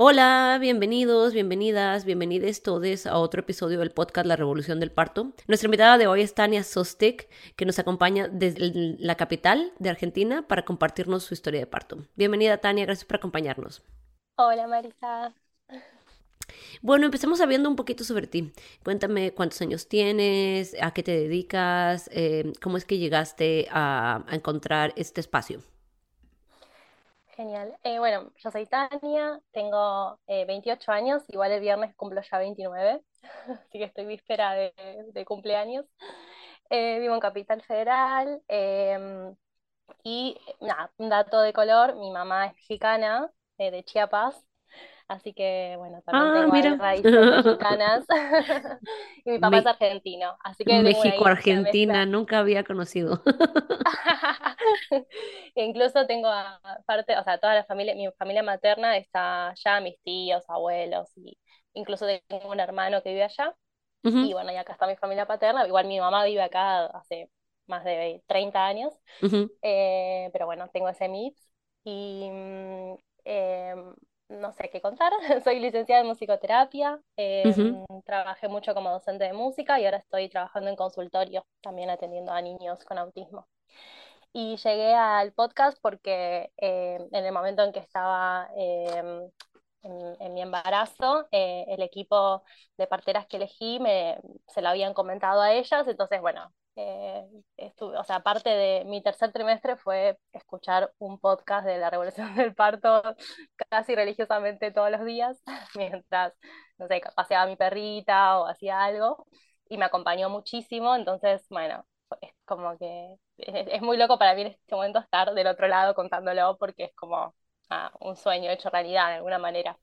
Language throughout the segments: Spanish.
Hola, bienvenidos, bienvenidas, bienvenidos todos a otro episodio del podcast La Revolución del Parto. Nuestra invitada de hoy es Tania Sostek, que nos acompaña desde la capital de Argentina para compartirnos su historia de parto. Bienvenida Tania, gracias por acompañarnos. Hola Marisa. Bueno, empecemos sabiendo un poquito sobre ti. Cuéntame cuántos años tienes, a qué te dedicas, eh, cómo es que llegaste a encontrar este espacio. Genial. Eh, bueno, yo soy Tania, tengo 28 eh, años, igual el viernes cumplo ya 29, así que estoy víspera de, cumpleaños. Eh, vivo en Capital Federal em, y nada, un dato de color, mi mamá es mexicana, de Chiapas, Así que bueno, también ah, tengo raíces mexicanas. y mi papá es argentino. Así que México-Argentina, nunca había conocido. incluso tengo aparte, o sea, toda la familia, mi familia materna está allá, mis tíos, abuelos, y incluso tengo un hermano que vive allá. Y bueno, y acá está mi familia paterna. Igual mi mamá vive acá hace más de 30 años. Eh, pero bueno, tengo ese mix. Y em, no sé qué contar. Soy licenciada en musicoterapia, em, trabajé mucho como docente de música y ahora estoy trabajando en consultorio, también atendiendo a niños con autismo. Y llegué al podcast porque em, en el momento en que estaba em, en, mi embarazo, eh, el equipo de parteras que elegí me, se lo habían comentado a ellas, entonces bueno, eh, o sea, parte de mi tercer trimestre fue escuchar un podcast de la Revolución del Parto casi religiosamente todos los días, mientras, no sé, paseaba mi perrita o hacía algo, y me acompañó muchísimo, entonces, bueno, es como que es, muy loco para mí en este momento estar del otro lado contándolo, porque es como ah, un sueño hecho realidad de alguna manera.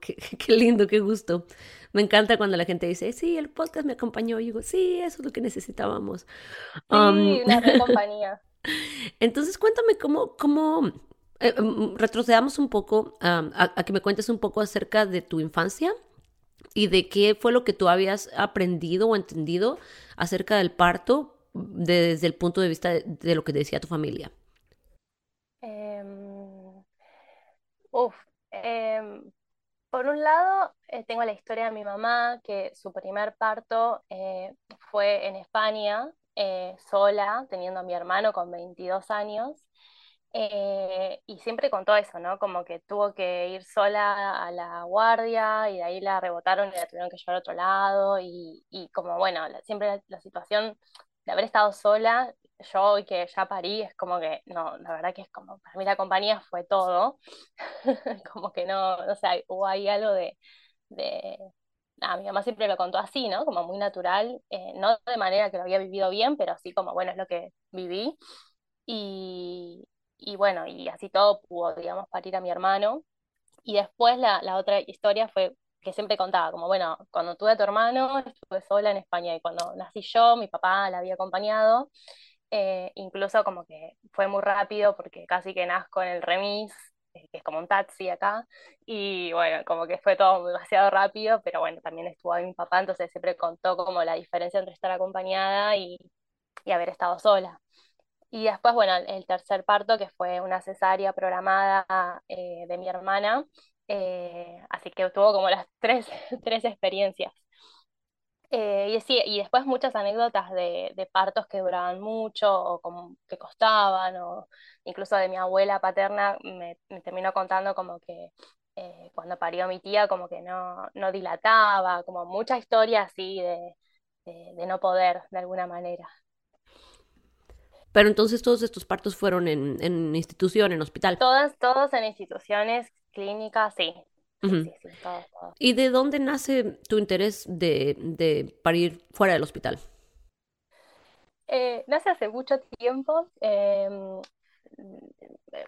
Qué, qué, lindo, qué gusto. Me encanta cuando la gente dice, sí, el podcast me acompañó. Y digo, sí, eso es lo que necesitábamos. Sí, um, una compañía. Entonces, cuéntame cómo, cómo eh, mm, retrocedamos un poco a, que me cuentes un poco acerca de tu infancia y de qué fue lo que tú habías aprendido o entendido acerca del parto desde el punto de vista de, lo que decía tu familia. Em, uf, em, por un lado, eh, tengo la historia de mi mamá, que su primer parto eh, fue en España, eh, sola, teniendo a mi hermano con 22 años. y siempre contó eso, ¿no? Como que tuvo que ir sola a la guardia y de ahí la rebotaron y la tuvieron que llevar a otro lado. Y, como, bueno, siempre la, situación de haber estado sola yo y que ya parí, es como que, no, la verdad que es como, para mí la compañía fue todo, como que no, o sea, hubo ahí algo de, de, a mi mamá siempre lo contó así, ¿no? Como muy natural, eh, no de manera que lo había vivido bien, pero así como, bueno, es lo que viví. Y, y bueno, y así todo pudo, digamos, parir a mi hermano. Y después la, la otra historia fue que siempre contaba, como bueno, cuando tuve a tu hermano, estuve sola en España y cuando nací yo, mi papá la había acompañado eh, incluso como que fue muy rápido porque casi que nazco en el remis, eh, que es como un taxi acá, y bueno, como que fue todo demasiado rápido, pero bueno, también estuvo ahí mi papá, entonces siempre contó como la diferencia entre estar acompañada y, y haber estado sola. Y después, bueno, el tercer parto, que fue una cesárea programada eh, de mi hermana, así que tuvo como las tres, tres experiencias. Eh, y, sí, y después muchas anécdotas de, de, partos que duraban mucho o como que costaban, o incluso de mi abuela paterna me, terminó contando como que eh, cuando parió mi tía como que no, no dilataba, como mucha historia así de, de, no poder de alguna manera. Pero entonces todos estos partos fueron en, en institución, en hospital. Todas, todos en instituciones clínicas, sí, ¿Y de dónde nace tu interés de, de parir fuera del hospital? Eh, nace hace mucho tiempo. Em,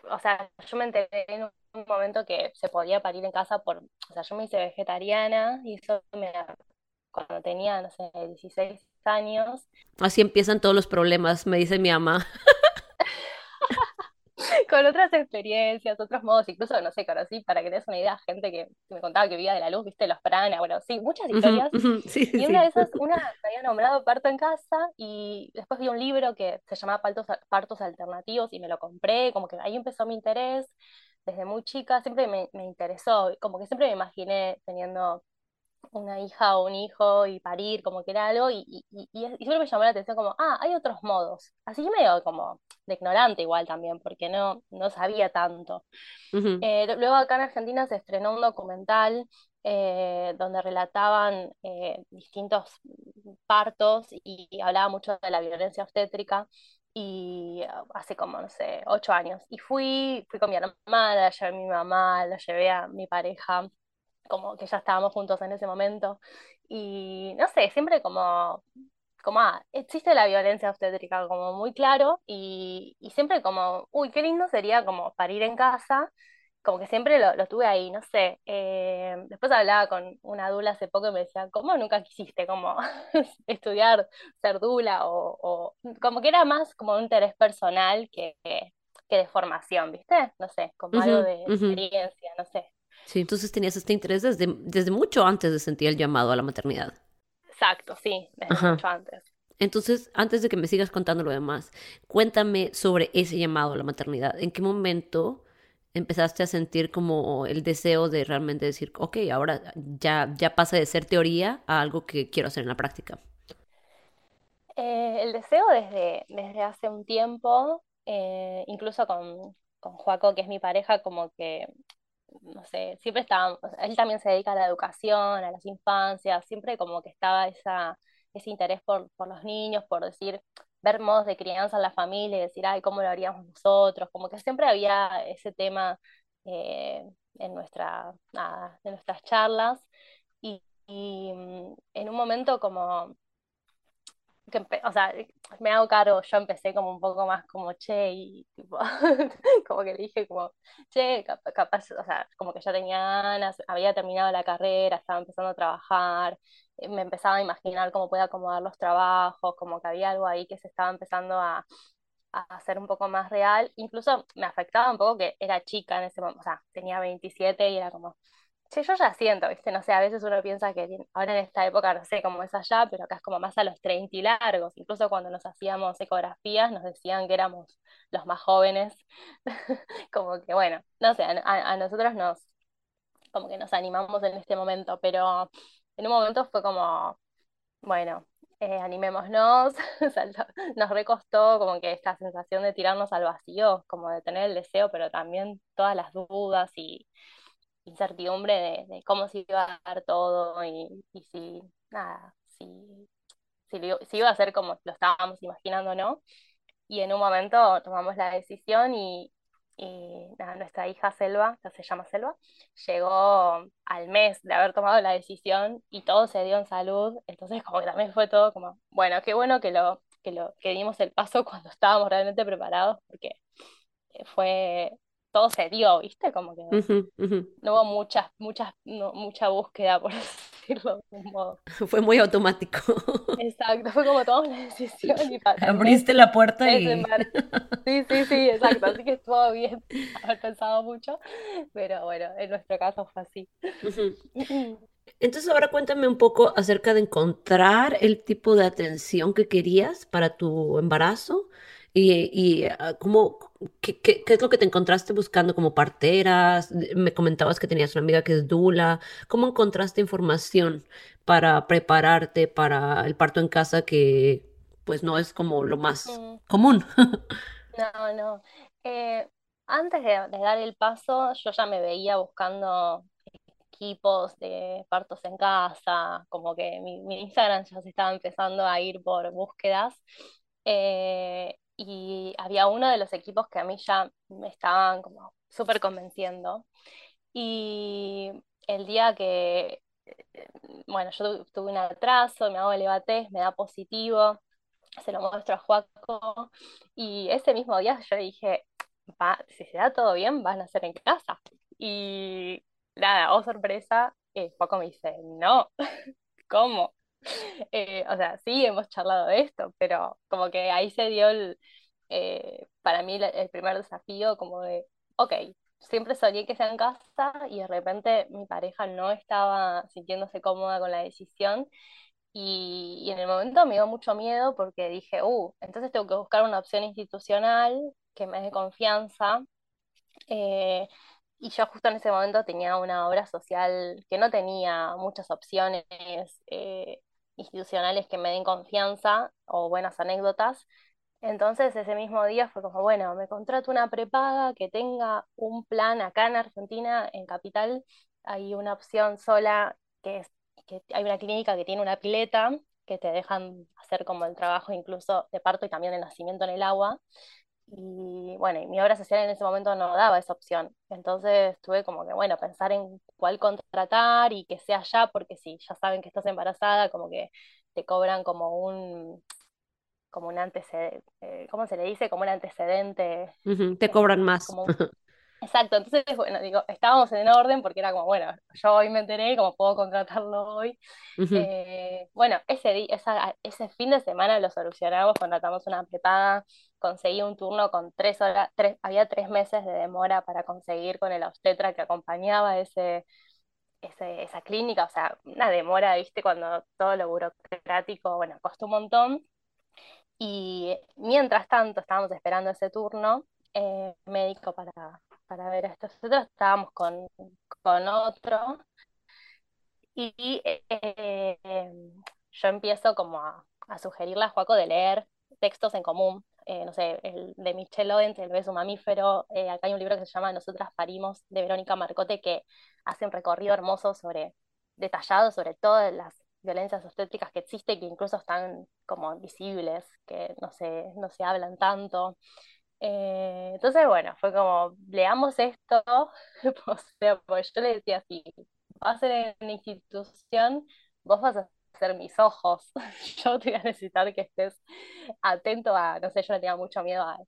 o sea, yo me enteré en un momento que se podía parir en casa por, o sea, yo me hice vegetariana y eso me, cuando tenía, no sé, 16 años. Así empiezan todos los problemas, me dice mi mamá. con otras experiencias, otros modos, incluso, no sé, conocí, para que te des una idea, gente que, me contaba que vivía de la luz, viste, los prana, bueno, sí, muchas historias. y una de esas, una me había nombrado parto en casa y después vi un libro que se llamaba Partos, Partos Alternativos y me lo compré, como que ahí empezó mi interés. Desde muy chica siempre me, me interesó, como que siempre me imaginé teniendo una hija o un hijo y parir, como que era algo, y, y, y, y, siempre me llamó la atención como, ah, hay otros modos. Así medio como de ignorante igual también, porque no, no sabía tanto. Eh, luego acá en Argentina se estrenó un documental eh, donde relataban eh, distintos partos y, hablaba mucho de la violencia obstétrica. Y hace como, no sé, ocho años. Y fui, fui con mi hermana, la llevé a mi mamá, la llevé a mi pareja como que ya estábamos juntos en ese momento. Y no sé, siempre como, como ah, existe la violencia obstétrica como muy claro y, y, siempre como, uy, qué lindo sería como parir en casa, como que siempre lo, lo tuve ahí, no sé. Eh, después hablaba con una dula hace poco y me decía, ¿cómo nunca quisiste como estudiar ser dula? O, o, como que era más como un interés personal que, que de formación, ¿viste? No sé, como algo de experiencia, no sé. Sí, entonces tenías este interés desde, desde mucho antes de sentir el llamado a la maternidad. Exacto, sí, desde mucho antes. Entonces, antes de que me sigas contando lo demás, cuéntame sobre ese llamado a la maternidad. ¿En qué momento empezaste a sentir como el deseo de realmente decir, ok, ahora ya, ya pasa de ser teoría a algo que quiero hacer en la práctica? Eh, el deseo desde, desde hace un tiempo, eh, incluso con, con Joaco, que es mi pareja, como que no sé, siempre estaba, él también se dedica a la educación, a las infancias, siempre como que estaba esa, ese interés por, por los niños, por decir, ver modos de crianza en la familia y decir, ay, ¿cómo lo haríamos nosotros? Como que siempre había ese tema eh, en, nuestra, en nuestras charlas y, y mm, en un momento como o sea, me hago cargo, yo empecé como un poco más como, che, y tipo, como que le dije como, che, capaz, o sea, como que ya tenía ganas, había terminado la carrera, estaba empezando a trabajar, eh, me empezaba a imaginar cómo podía acomodar los trabajos, como que había algo ahí que se estaba empezando a hacer un poco más real, incluso me afectaba un poco que era chica en ese momento, o sea, tenía 27 y era como, Sí, yo ya siento, ¿viste? No sé, a veces uno piensa que ahora en esta época, no sé cómo es allá, pero acá es como más a los 30 y largos. Incluso cuando nos hacíamos ecografías nos decían que éramos los más jóvenes. Como que, bueno, no sé, a, nosotros nos, como que nos animamos en este momento, pero en un momento fue como, bueno, eh, animémonos, nos recostó como que esta sensación de tirarnos al vacío, como de tener el deseo, pero también todas las dudas y incertidumbre de, cómo se iba a dar todo y, si, nada, si, si, iba a ser como lo estábamos imaginando o no. Y en un momento tomamos la decisión y, nada, nuestra hija Selva, que se llama Selva, llegó al mes de haber tomado la decisión y todo se dio en salud. Entonces como que también fue todo como, bueno, qué bueno que lo, que lo, que dimos el paso cuando estábamos realmente preparados, porque fue, todo se dio, ¿viste? Como que no, hubo muchas, muchas, mucha búsqueda, por decirlo de algún modo. Fue muy automático. Exacto, fue como tomamos la decisión y Abriste la puerta y... Sí, sí, sí, exacto, así que estuvo bien haber pensado mucho, pero bueno, en nuestro caso fue así. Entonces ahora cuéntame un poco acerca de encontrar el tipo de atención que querías para tu embarazo y, y ah, cómo, ¿Qué, qué, qué, es lo que te encontraste buscando como parteras? Me comentabas que tenías una amiga que es Dula. ¿Cómo encontraste información para prepararte para el parto en casa que pues no es como lo más mm. común? no, no. Eh, antes de, dar el paso, yo ya me veía buscando equipos de partos en casa, como que mi, mi Instagram ya se estaba empezando a ir por búsquedas. Eh, y había uno de los equipos que a mí ya me estaban como súper convenciendo. Y el día que, bueno, yo tuve un atraso, me hago el EVATES, me da positivo, se lo muestro a Juaco, y ese mismo día yo dije, va, si se da todo bien, van a ser en casa. Y nada, oh sorpresa, eh, Paco me dice, no, ¿cómo? Eh, o sea, sí, hemos charlado de esto, pero como que ahí se dio eh, para mí el primer desafío como de, ok, siempre soñé que sea en casa y de repente mi pareja no estaba sintiéndose cómoda con la decisión y, en el momento me dio mucho miedo porque dije, uh, entonces tengo que buscar una opción institucional que me dé confianza. Eh, y yo justo en ese momento tenía una obra social que no tenía muchas opciones institucionales que me den confianza o buenas anécdotas. Entonces ese mismo día fue como, bueno, me contrato una prepaga que tenga un plan acá en Argentina, en Capital, hay una opción sola que es que hay una clínica que tiene una pileta que te dejan hacer como el trabajo incluso de parto y también de nacimiento en el agua. Y bueno, y mi obra social en ese momento no daba esa opción. Entonces tuve como que, bueno, pensar en cuál contratar y que sea ya, porque si ya saben que estás embarazada, como que te cobran como un, como un antecedente, eh, ¿cómo se le dice? Como un antecedente. te cobran más. Exacto, entonces, bueno, digo, estábamos en orden porque era como, bueno, yo hoy me enteré, como puedo contratarlo hoy. Eh, bueno, ese, ese fin de semana lo solucionamos, contratamos una prepaga, conseguí un turno con tres horas, había tres meses de demora para conseguir con el obstetra que acompañaba ese, esa clínica, o sea, una demora, viste, cuando todo lo burocrático, bueno, costó un montón. Y mientras tanto estábamos esperando ese turno eh, médico para, para ver esto. Nosotros estábamos con, con otro y eh, yo empiezo como a, sugerirle a Juaco de leer textos en común. Eh, no sé, el de Michelle Owen, El beso mamífero. Eh, acá hay un libro que se llama Nosotras parimos, de Verónica Marcote, que hace un recorrido hermoso sobre, detallado sobre todas las violencias obstétricas que existen, que incluso están como visibles, que no se, no se hablan tanto. Eh, entonces, bueno, fue como, leamos esto, o pues yo le decía, si vas a ser en una institución, vos vas a ser mis ojos, yo te voy a necesitar que estés atento a, no sé, yo le tenía mucho miedo a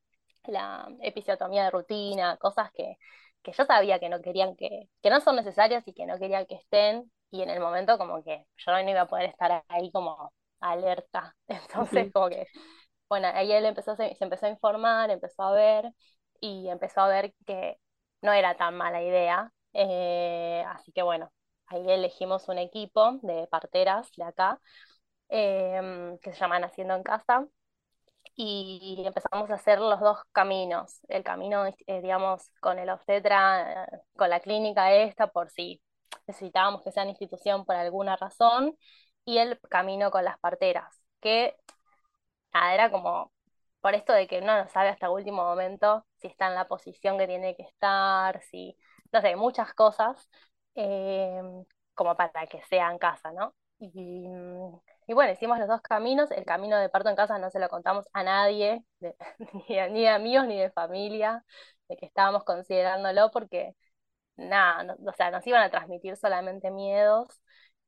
la episiotomía de rutina, cosas que, que yo sabía que no querían que, que no son necesarias y que no quería que estén, y en el momento como que yo no iba a poder estar ahí como alerta, entonces como que bueno, ahí él empezó, se, empezó a informar, empezó a ver y empezó a ver que no era tan mala idea. Eh, así que bueno, ahí elegimos un equipo de parteras de acá em, que se llaman Haciendo en Casa y empezamos a hacer los dos caminos. El camino, eh, digamos, con el obstetra, con la clínica esta, por si necesitábamos que sea una institución por alguna razón, y el camino con las parteras, que era como por esto de que uno no sabe hasta último momento si está en la posición que tiene que estar, si, no sé, muchas cosas, em, como para que sea en casa, ¿no? Y, bueno, hicimos los dos caminos, el camino de parto en casa no se lo contamos a nadie, ni, de, ni, amigos ni de familia, de que estábamos considerándolo porque nada, o sea, nos iban a transmitir solamente miedos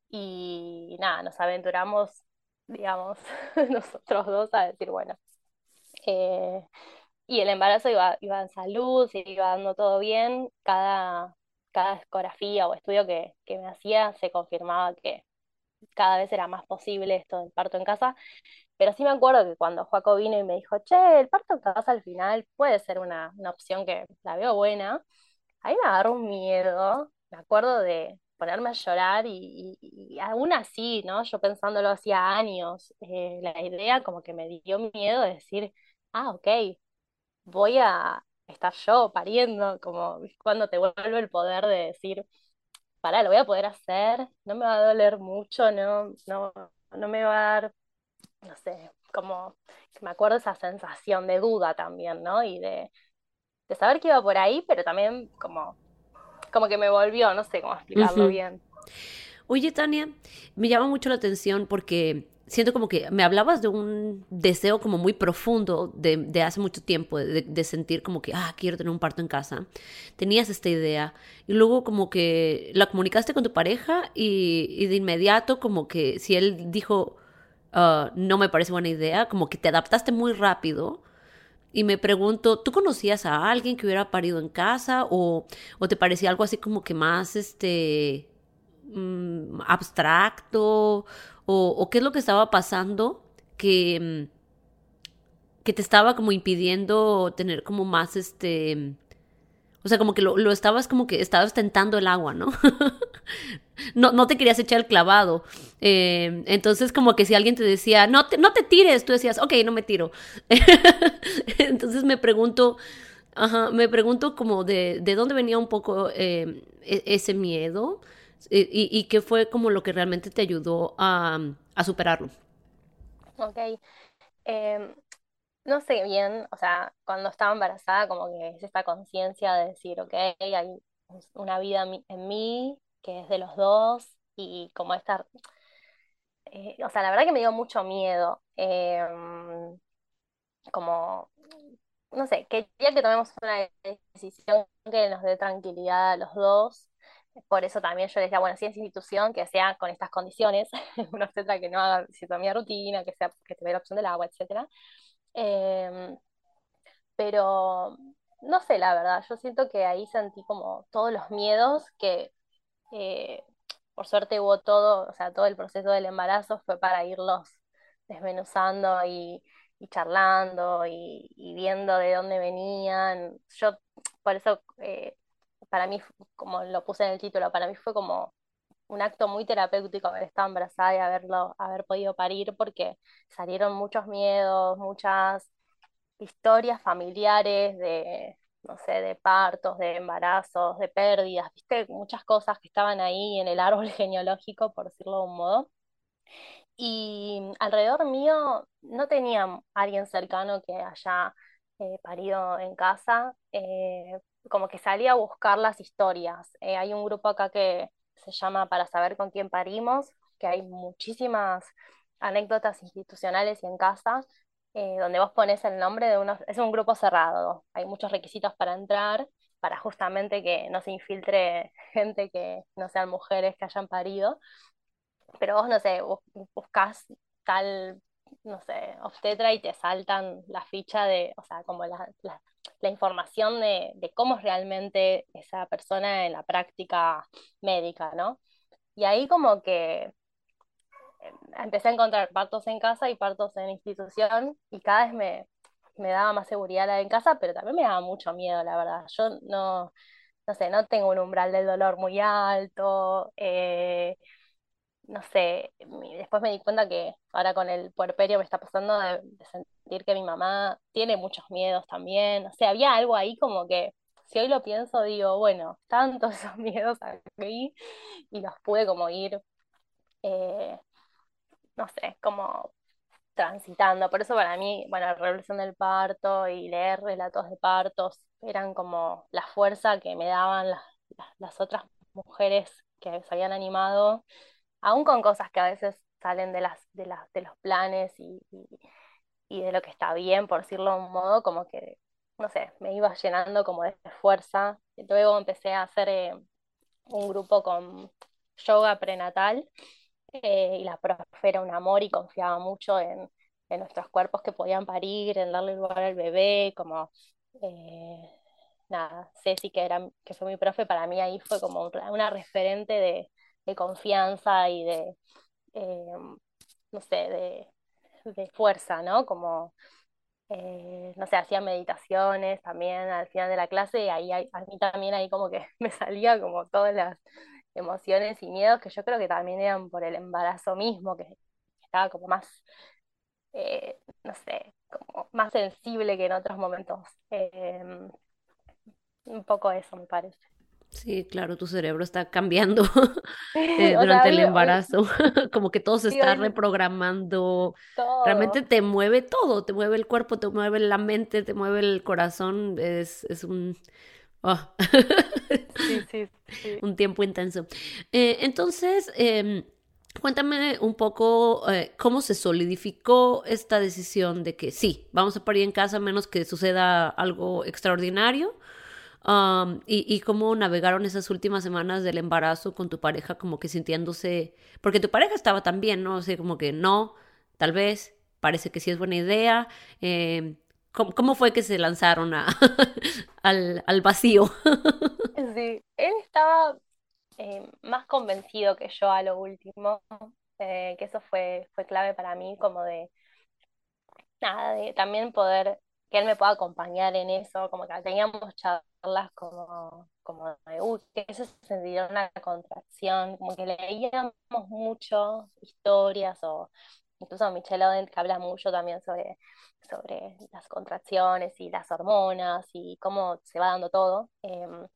y nada, nos aventuramos digamos, nosotros dos a decir, bueno, eh, y el embarazo iba, iba en salud, se iba dando todo bien, cada, cada ecografía o estudio que, que me hacía se confirmaba que cada vez era más posible esto del parto en casa, pero sí me acuerdo que cuando Joaco vino y me dijo, che, el parto en casa al final puede ser una, una opción que la veo buena, ahí me agarró un miedo, me acuerdo de, ponerme a llorar y, aún así, ¿no? Yo pensándolo hacía años, eh, la idea como que me dio miedo de decir, ah, ok, voy a estar yo pariendo, como cuando te vuelve el poder de decir, pará, lo voy a poder hacer, no me va a doler mucho, no, no, no me va a dar, no sé, como que me acuerdo esa sensación de duda también, ¿no? Y de, de saber que iba por ahí, pero también como como que me volvió, no sé cómo explicarlo bien. Oye, Tania, me llama mucho la atención porque siento como que me hablabas de un deseo como muy profundo de, hace mucho tiempo, de, sentir como que, ah, quiero tener un parto en casa. Tenías esta idea y luego como que la comunicaste con tu pareja y, de inmediato como que si él dijo, ah, no me parece buena idea, como que te adaptaste muy rápido y me pregunto, ¿tú conocías a alguien que hubiera parido en casa o, o te parecía algo así como que más este mm, abstracto o, qué es lo que estaba pasando que, que te estaba como impidiendo tener como más este o sea, como que lo, lo estabas como que estabas tentando el agua, ¿no? no, no te querías echar el clavado. Eh, entonces, como que si alguien te decía, no te, no te tires, tú decías, ok, no me tiro. entonces me pregunto, me pregunto como de, de dónde venía un poco eh, e, ese miedo y, y, qué fue como lo que realmente te ayudó a, superarlo. Ok. Eh, no sé bien, o sea, cuando estaba embarazada como que es esta conciencia de decir, ok, hay una vida en mí que es de los dos y como esta, eh, o sea, la verdad que me dio mucho miedo, em, como, no sé, quería que tomemos una decisión que nos dé tranquilidad a los dos. Por eso también yo decía, bueno, si es institución, que sea con estas condiciones, una obstetra que no haga cierta rutina, que sea que te dé la opción del agua, etcétera. Em, pero no sé, la verdad, yo siento que ahí sentí como todos los miedos que eh, por suerte hubo todo, o sea, todo el proceso del embarazo fue para irlos desmenuzando y, charlando y, viendo de dónde venían. Yo, por eso, eh, para mí, como lo puse en el título, para mí fue como un acto muy terapéutico haber estado embarazada y haberlo, haber podido parir porque salieron muchos miedos, muchas historias familiares de, no sé, de partos, de embarazos, de pérdidas, viste, muchas cosas que estaban ahí en el árbol genealógico, por decirlo de un modo. Y alrededor mío no tenía alguien cercano que haya eh, parido en casa, eh, como que salía a buscar las historias. Eh, hay un grupo acá que se llama Para saber con quién parimos, que hay muchísimas anécdotas institucionales y en casa, eh, donde vos pones el nombre de unos, es un grupo cerrado, hay muchos requisitos para entrar, para justamente que no se infiltre gente que no sean mujeres que hayan parido, pero vos, no sé, buscas tal, no sé, obstetra y te saltan la ficha de, o sea, como la, la, la información de, de, cómo es realmente esa persona en la práctica médica, ¿no? Y ahí como que em, empecé a encontrar partos en casa y partos en institución y cada vez me, me daba más seguridad la de en casa, pero también me daba mucho miedo, la verdad. Yo no, no sé, no tengo un umbral del dolor muy alto, eh, no sé, después me di cuenta que ahora con el puerperio me está pasando de, sentir que mi mamá tiene muchos miedos también, o sea, había algo ahí como que, si hoy lo pienso, digo, bueno, tantos esos miedos aquí y los pude como ir, eh, no sé, como transitando, por eso para mí, bueno, la revolución del parto y leer relatos de partos eran como la fuerza que me daban las, las otras mujeres que se habían animado aún con cosas que a veces salen de, las, de, las, de los planes y, y, de lo que está bien, por decirlo de un modo, como que, no sé, me iba llenando como de fuerza. Luego empecé a hacer eh, un grupo con yoga prenatal eh, y la profe era un amor y confiaba mucho en, en, nuestros cuerpos que podían parir, en darle lugar al bebé, como... Eh, nada, Ceci, que, era, que fue mi profe, para mí ahí fue como una referente de, de confianza y de, eh, no sé, de, fuerza, ¿no? Como, eh, no sé, hacía meditaciones también al final de la clase y ahí a mí también ahí como que me salía como todas las emociones y miedos que yo creo que también eran por el embarazo mismo, que estaba como más, eh, no sé, como más sensible que en otros momentos. un poco eso me parece. Sí, claro, tu cerebro está cambiando eh, durante el embarazo, como que todo se está reprogramando. Realmente te mueve todo, te mueve el cuerpo, te mueve la mente, te mueve el corazón, es, es un... Oh. sí, sí, sí. un tiempo intenso. Eh, entonces, eh, cuéntame un poco eh, cómo se solidificó esta decisión de que sí, vamos a parir en casa a menos que suceda algo extraordinario y, cómo navegaron esas últimas semanas del embarazo con tu pareja, como que sintiéndose, porque tu pareja estaba también, ¿no? O sea, como que no, tal vez, parece que sí es buena idea. Eh, ¿Cómo, fue que se lanzaron a, al, vacío? Sí, él estaba eh, más convencido que yo a lo último, eh, que eso fue, fue clave para mí, como de, nada, de también poder, que él me pueda acompañar en eso, como que teníamos charlas como, como de, uy, que eso una contracción, como que leíamos mucho historias o incluso Michelle Oden que habla mucho también sobre, sobre las contracciones y las hormonas y cómo se va dando todo. Em,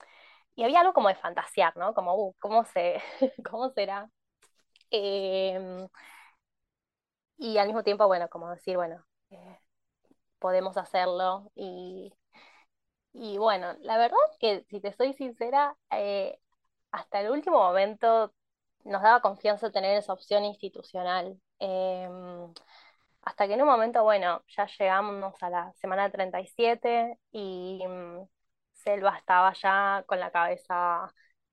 y había algo como de fantasear, ¿no? Como, uh, ¿cómo, se, ¿cómo será? Em, y al mismo tiempo, bueno, como decir, bueno, eh, podemos hacerlo. Y, y bueno, la verdad que, si te soy sincera, eh, hasta el último momento nos daba confianza tener esa opción institucional. Em, hasta que en un momento, bueno, ya llegamos a la semana 37 y mm, Selva estaba ya con la cabeza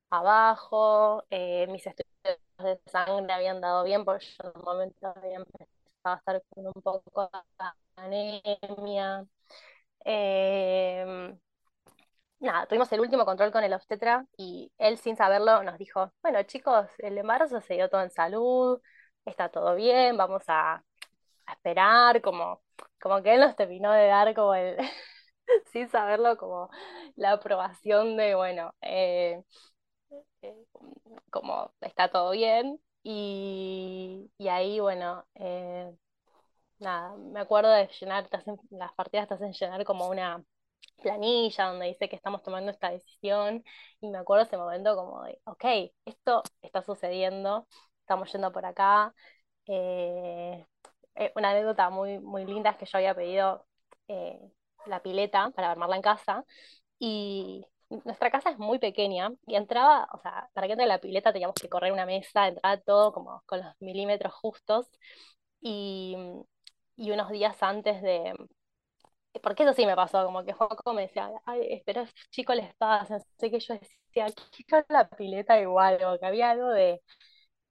abajo, eh, mis estudios de sangre habían dado bien porque yo en un momento había empezado a estar con un poco de anemia. Em, nada, tuvimos el último control con el obstetra y él sin saberlo nos dijo, bueno chicos, el embarazo se dio todo en salud, está todo bien, vamos a, esperar, como, como que él nos terminó de dar como el, sin saberlo, como la aprobación de, bueno, eh, eh, como está todo bien. Y, ahí, bueno, eh, nada, me acuerdo de llenar, las partidas te hacen llenar como una planilla donde dice que estamos tomando esta decisión y me acuerdo ese momento como de, ok, esto está sucediendo, estamos yendo por acá. Eh, eh, una anécdota muy, muy linda es que yo había pedido eh, la pileta para armarla en casa y nuestra casa es muy pequeña y entraba, o sea, para que entre la pileta teníamos que correr una mesa, entraba todo como con los milímetros justos. Y, y unos días antes de, porque eso sí me pasó, como que Joco me decía, ay, espero chicos les pasa, sé que yo decía, quiero la pileta igual, o que había algo de,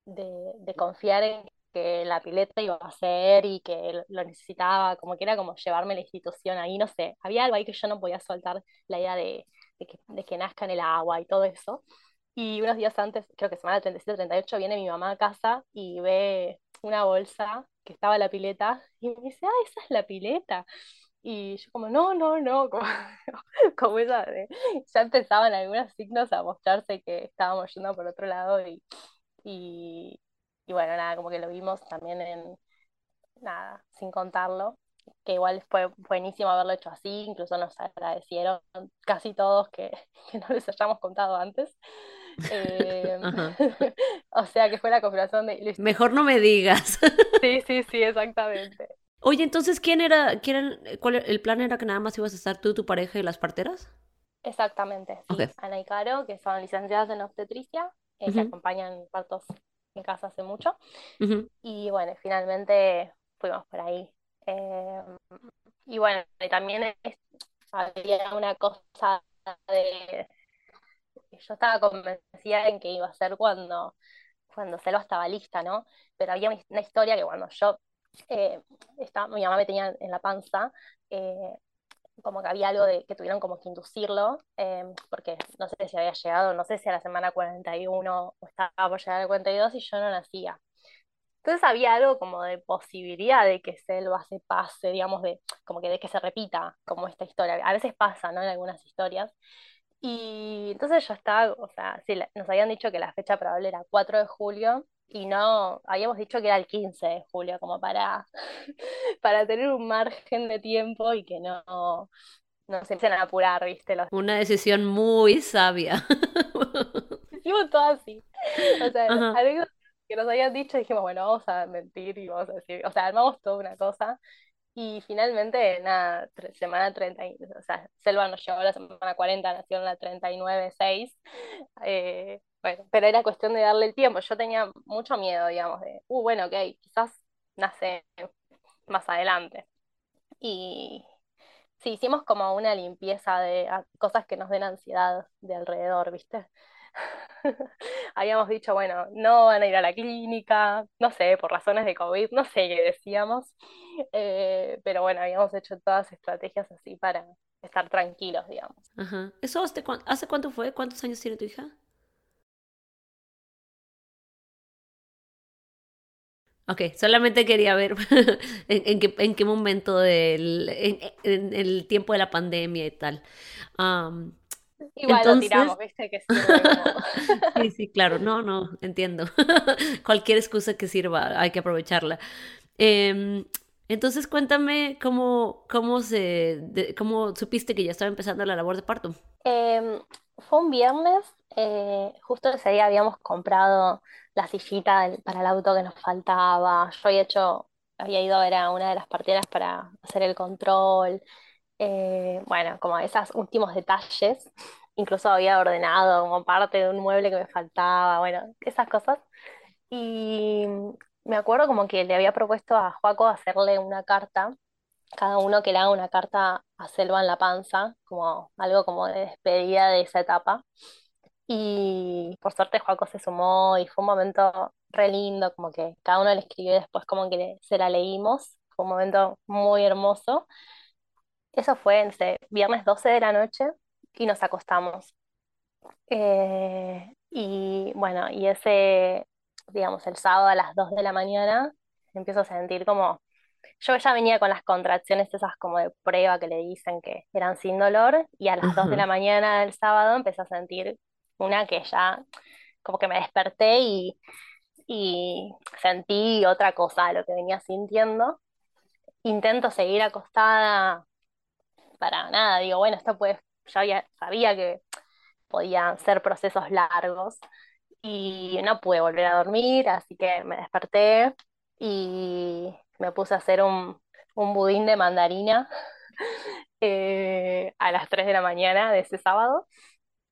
de, confiar en que la pileta iba a ser y que lo necesitaba, como que era como llevarme la institución ahí, no sé, había algo ahí que yo no podía soltar la idea de, que, de que nazca en el agua y todo eso. Y unos días antes, creo que semana 37 38, viene mi mamá a casa y ve una bolsa que estaba en la pileta y me dice, ah, esa es la pileta. Y yo como, no, no, no, como, como esa de, ya empezaban algunos signos a mostrarse que estábamos yendo por otro lado y, y, y bueno, nada, como que lo vimos también en, nada, sin contarlo, que igual fue buenísimo haberlo hecho así, incluso nos agradecieron casi todos que, que no les hayamos contado antes. Eh, o sea que fue la confirmación de... Mejor no me digas. sí, sí, sí, exactamente. Oye, entonces, ¿quién era, quién, cuál, el plan era que nada más ibas a estar tú, tu pareja y las parteras? Exactamente, sí. Ana y Caro, que son licenciadas en obstetricia, eh, que acompañan partos en casa hace mucho. Y bueno, finalmente fuimos por ahí. Eh, y bueno, también había una cosa de... Yo estaba convencida en que iba a ser cuando, cuando Selva estaba lista, ¿no? Pero había una historia que cuando yo eh, mi mamá me tenía en la panza, eh, como que había algo de que tuvieron como que inducirlo, eh, porque no sé si había llegado, no sé si a la semana 41 o estaba por llegar al 42 y yo no nacía. Entonces había algo como de posibilidad de que Selva se pase, digamos, de como que de que se repita como esta historia. A veces pasa, ¿no? En algunas historias. Y entonces yo estaba, o sea, sí, nos habían dicho que la fecha probable era 4 de julio y no, habíamos dicho que era el 15 de julio, como para, para tener un margen de tiempo y que no, no se empiecen a apurar, ¿viste? Una decisión muy sabia. Hicimos todo así. O sea, que nos habían dicho, dijimos, bueno, vamos a mentir y vamos a decir, o sea, armamos toda una cosa. Y finalmente, nada, semana 30, o sea, Selva nos llevó a la semana 40, nació en la 39, 6. Eh, bueno, pero era cuestión de darle el tiempo. Yo tenía mucho miedo, digamos, de, uh, bueno, ok, quizás nace más adelante. Y sí, hicimos como una limpieza de cosas que nos den ansiedad de alrededor, ¿viste? Habíamos dicho, bueno, no van a ir a la clínica, no sé, por razones de COVID, no sé qué decíamos, eh, pero bueno, habíamos hecho todas estrategias así para estar tranquilos, digamos. ¿Eso hace, cuánto fue? ¿Cuántos años tiene tu hija? Ok, solamente quería ver en, qué, en qué momento del en, el tiempo de la pandemia y tal. Igual lo tiramos, ¿viste? Que sí, sí, claro, no, no, entiendo. Cualquier excusa que sirva, hay que aprovecharla. Em, entonces, cuéntame cómo, cómo, se, cómo supiste que ya estaba empezando la labor de parto. Em, fue un viernes, eh, justo ese día habíamos comprado la sillita para el auto que nos faltaba. Yo había hecho, había ido a ver a una de las parteras para hacer el control. Eh, bueno, como esos últimos detalles. Incluso había ordenado como parte de un mueble que me faltaba, bueno, esas cosas. Y me acuerdo como que le había propuesto a Joaco hacerle una carta, cada uno que le haga una carta a Selva en la panza, como algo como de despedida de esa etapa. Y por suerte Joaco se sumó y fue un momento re lindo, como que cada uno le escribió después como que se la leímos. Fue un momento muy hermoso. Eso fue viernes 12 de la noche y nos acostamos. Eh, y bueno, y ese, digamos, el sábado a las 2 de la mañana empiezo a sentir como, yo ya venía con las contracciones esas como de prueba que le dicen que eran sin dolor y a las 2 de la mañana del sábado empecé a sentir una que ya como que me desperté y, y sentí otra cosa de lo que venía sintiendo. Intento seguir acostada para nada, digo, bueno, esto puede, ya sabía que podían ser procesos largos y no pude volver a dormir, así que me desperté y me puse a hacer un, budín de mandarina eh, a las 3 de la mañana de ese sábado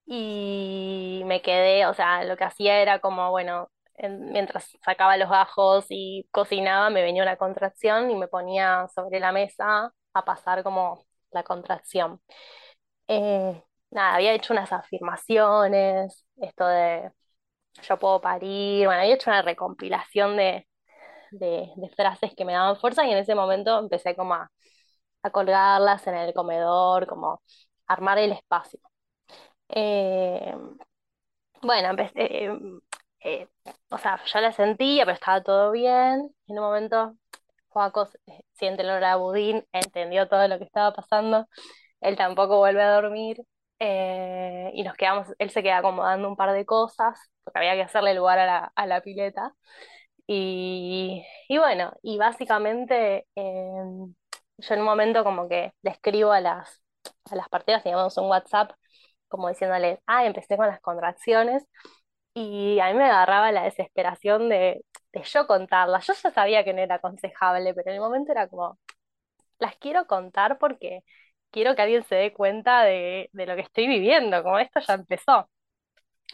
y me quedé, o sea, lo que hacía era como, bueno, mientras sacaba los bajos y cocinaba, me venía una contracción y me ponía sobre la mesa a pasar como la contracción. Eh, nada, había hecho unas afirmaciones, esto de yo puedo parir, bueno, había hecho una recompilación de, frases que me daban fuerza y en ese momento empecé como a, colgarlas en el comedor, como armar el espacio. Eh, bueno, empecé, eh, o sea, ya la sentía, pero estaba todo bien. En un momento, Joaco siente el olor a budín, entendió todo lo que estaba pasando. Él tampoco vuelve a dormir. y nos quedamos, él se queda acomodando un par de cosas, porque había que hacerle lugar a la, pileta. Y, bueno, y básicamente yo en un momento como que le escribo a las, a las parteras, digamos, un WhatsApp como diciéndoles, ah, empecé con las contracciones y a mí me agarraba la desesperación de, yo contarlas. Yo ya sabía que no era aconsejable, pero en el momento era como, las quiero contar porque quiero que alguien se dé cuenta de, lo que estoy viviendo, como esto ya empezó.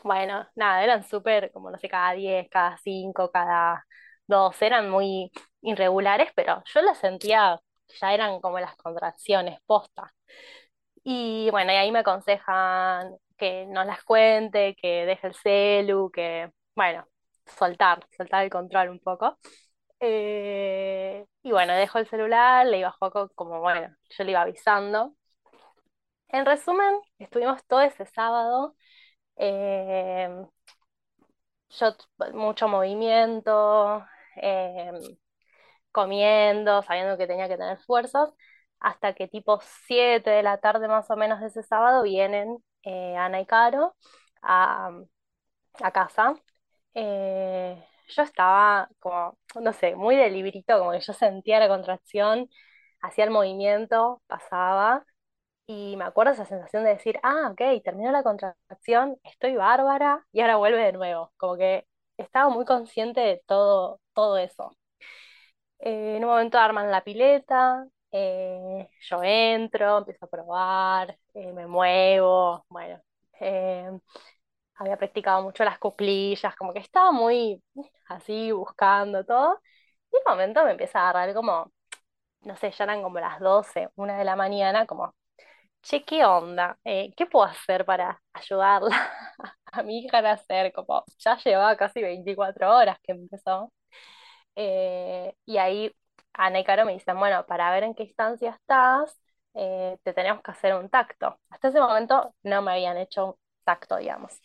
Bueno, nada, eran súper, como no sé, cada 10, cada 5, cada 2, eran muy irregulares, pero yo las sentía, ya eran como las contracciones, posta. Y bueno, y ahí me aconsejan que no las cuente, que deje el celu, que, bueno, soltar, soltar el control un poco. Eh, y bueno, dejo el celular, le iba a Joco como, bueno, yo le iba avisando. En resumen, estuvimos todo ese sábado. Eh, yo, mucho movimiento, eh, comiendo, sabiendo que tenía que tener fuerzas hasta que tipo 7 de la tarde más o menos de ese sábado vienen eh, Ana y Caro a, casa. Eh, yo estaba como, no sé, muy de librito, como que yo sentía la contracción, hacía el movimiento, pasaba, y me acuerdo esa sensación de decir, ah, ok, terminó la contracción, estoy bárbara, y ahora vuelve de nuevo, como que estaba muy consciente de todo, todo eso. Eh, en un momento arman la pileta, eh, yo entro, empiezo a probar, eh, me muevo, bueno, eh, había practicado mucho las cuclillas, como que estaba muy así buscando todo, y de momento me empieza a agarrar como, no sé, ya eran como las 12, una de la mañana, como, che, ¿qué onda? ¿qué puedo hacer para ayudarla a mi hija nacer, como ya llevaba casi 24 horas que empezó. Y ahí Ana y Caro me dicen, bueno, para ver en qué instancia estás, eh, te tenemos que hacer un tacto. Hasta ese momento no me habían hecho un tacto, digamos.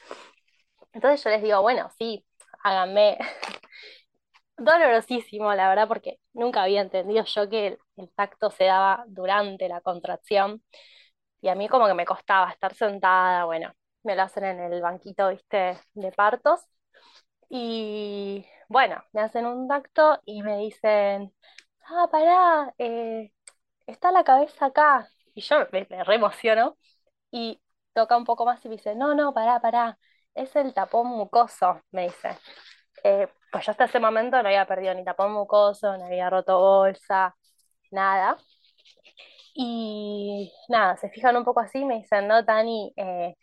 Entonces yo les digo, bueno, sí, háganme. Dolorosísimo, la verdad, porque nunca había entendido yo que el, el tacto se daba durante la contracción. Y a mí como que me costaba estar sentada, bueno, me lo hacen en el banquito, viste, de partos. Y bueno, me hacen un tacto y me dicen, ah, pará, eh, está la cabeza acá. Y yo me, me re emociono y toca un poco más y me dice, no, no, pará, pará, es el tapón mucoso, me dice. Eh, pues yo hasta ese momento no había perdido ni tapón mucoso, no había roto bolsa, nada. Y nada, se fijan un poco así, me dicen, no, Tani, eh,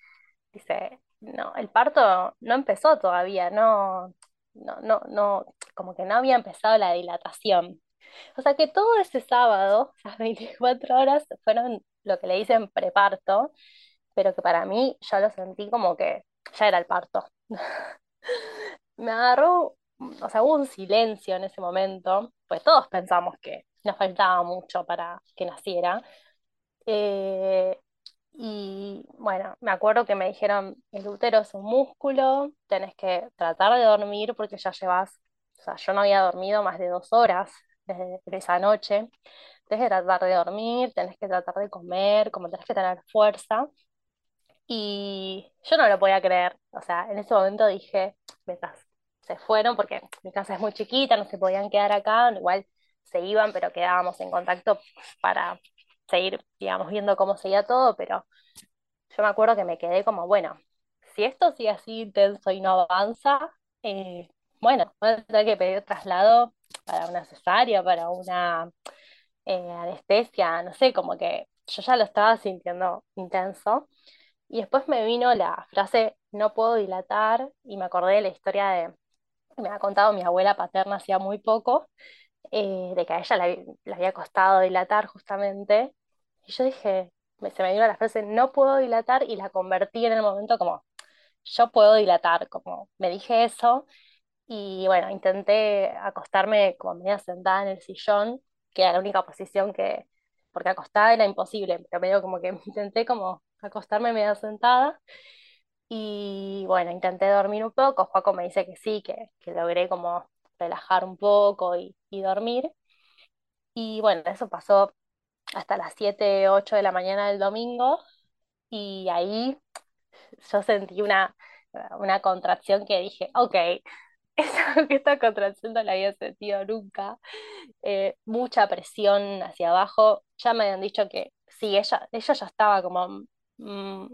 dice, no, el parto no empezó todavía, no, no, no, no, como que no había empezado la dilatación. O sea que todo ese sábado, esas 24 horas, fueron lo que le dicen preparto, pero que para mí yo lo sentí como que ya era el parto. Me agarró, o sea, hubo un silencio en ese momento, pues todos pensamos que nos faltaba mucho para que naciera. Eh, y bueno, me acuerdo que me dijeron, el útero es un músculo, tenés que tratar de dormir porque ya llevas, o sea, yo no había dormido más de dos horas desde esa noche. Tenés que tratar de dormir, tenés que tratar de comer, como tenés que tener fuerza. Y yo no lo podía creer. O sea, en ese momento dije, mientras se fueron, porque mi casa es muy chiquita, no se podían quedar acá, igual se iban, pero quedábamos en contacto para seguir, digamos, viendo cómo seguía todo, pero yo me acuerdo que me quedé como, bueno, si esto sigue así intenso y no avanza, eh, bueno, voy a tener que pedir traslado para una cesárea, para una eh, anestesia, no sé, como que yo ya lo estaba sintiendo intenso. Y después me vino la frase, no puedo dilatar, y me acordé de la historia de, me ha contado mi abuela paterna hacía muy poco, eh, de que a ella le, había costado dilatar justamente. Y yo dije, se me vino la frase, no puedo dilatar, y la convertí en el momento como, yo puedo dilatar, como me dije eso, y bueno, intenté acostarme como media sentada en el sillón, que era la única posición que, porque acostada era imposible, pero medio como que intenté como acostarme media sentada. Y bueno, intenté dormir un poco, Juaco me dice que sí, que, que logré como relajar un poco y, y dormir. Y bueno, eso pasó hasta las 7, 8 de la mañana del domingo y ahí yo sentí una, una contracción que dije, ok, esta, esta contracción no la había sentido nunca, eh, mucha presión hacia abajo, ya me habían dicho que sí, ella, ella ya estaba como, mm,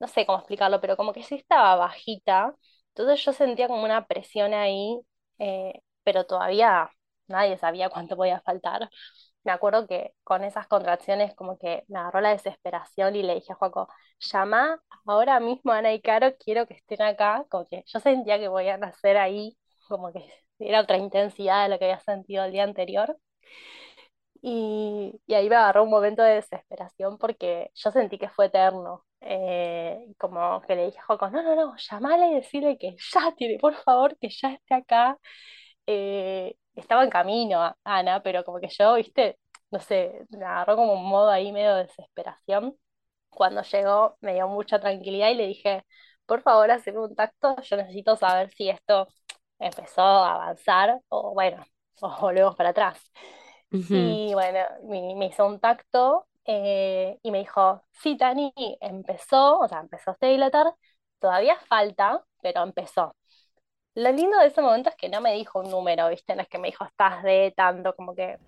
no sé cómo explicarlo, pero como que sí estaba bajita, entonces yo sentía como una presión ahí, eh, pero todavía nadie sabía cuánto podía faltar me acuerdo que con esas contracciones como que me agarró la desesperación y le dije a Joaco, llama ahora mismo Ana y Caro, quiero que estén acá, como que yo sentía que voy a nacer ahí, como que era otra intensidad de lo que había sentido el día anterior. Y, y ahí me agarró un momento de desesperación porque yo sentí que fue eterno. Eh, como que le dije a Joaco, no, no, no, llamale y decirle que ya tiene, por favor, que ya esté acá. Eh, estaba en camino, Ana, pero como que yo, viste, no sé, me agarró como un modo ahí medio de desesperación. Cuando llegó me dio mucha tranquilidad y le dije, por favor, hazme un tacto, yo necesito saber si esto empezó a avanzar o bueno, o volvemos para atrás. Y bueno, me, hizo un tacto eh, y me dijo, sí, Tani, empezó, o sea, empezó a dilatar, todavía falta, pero empezó. Lo lindo de ese momento es que no me dijo un número, ¿viste? No es que me dijo estás de tanto, como que.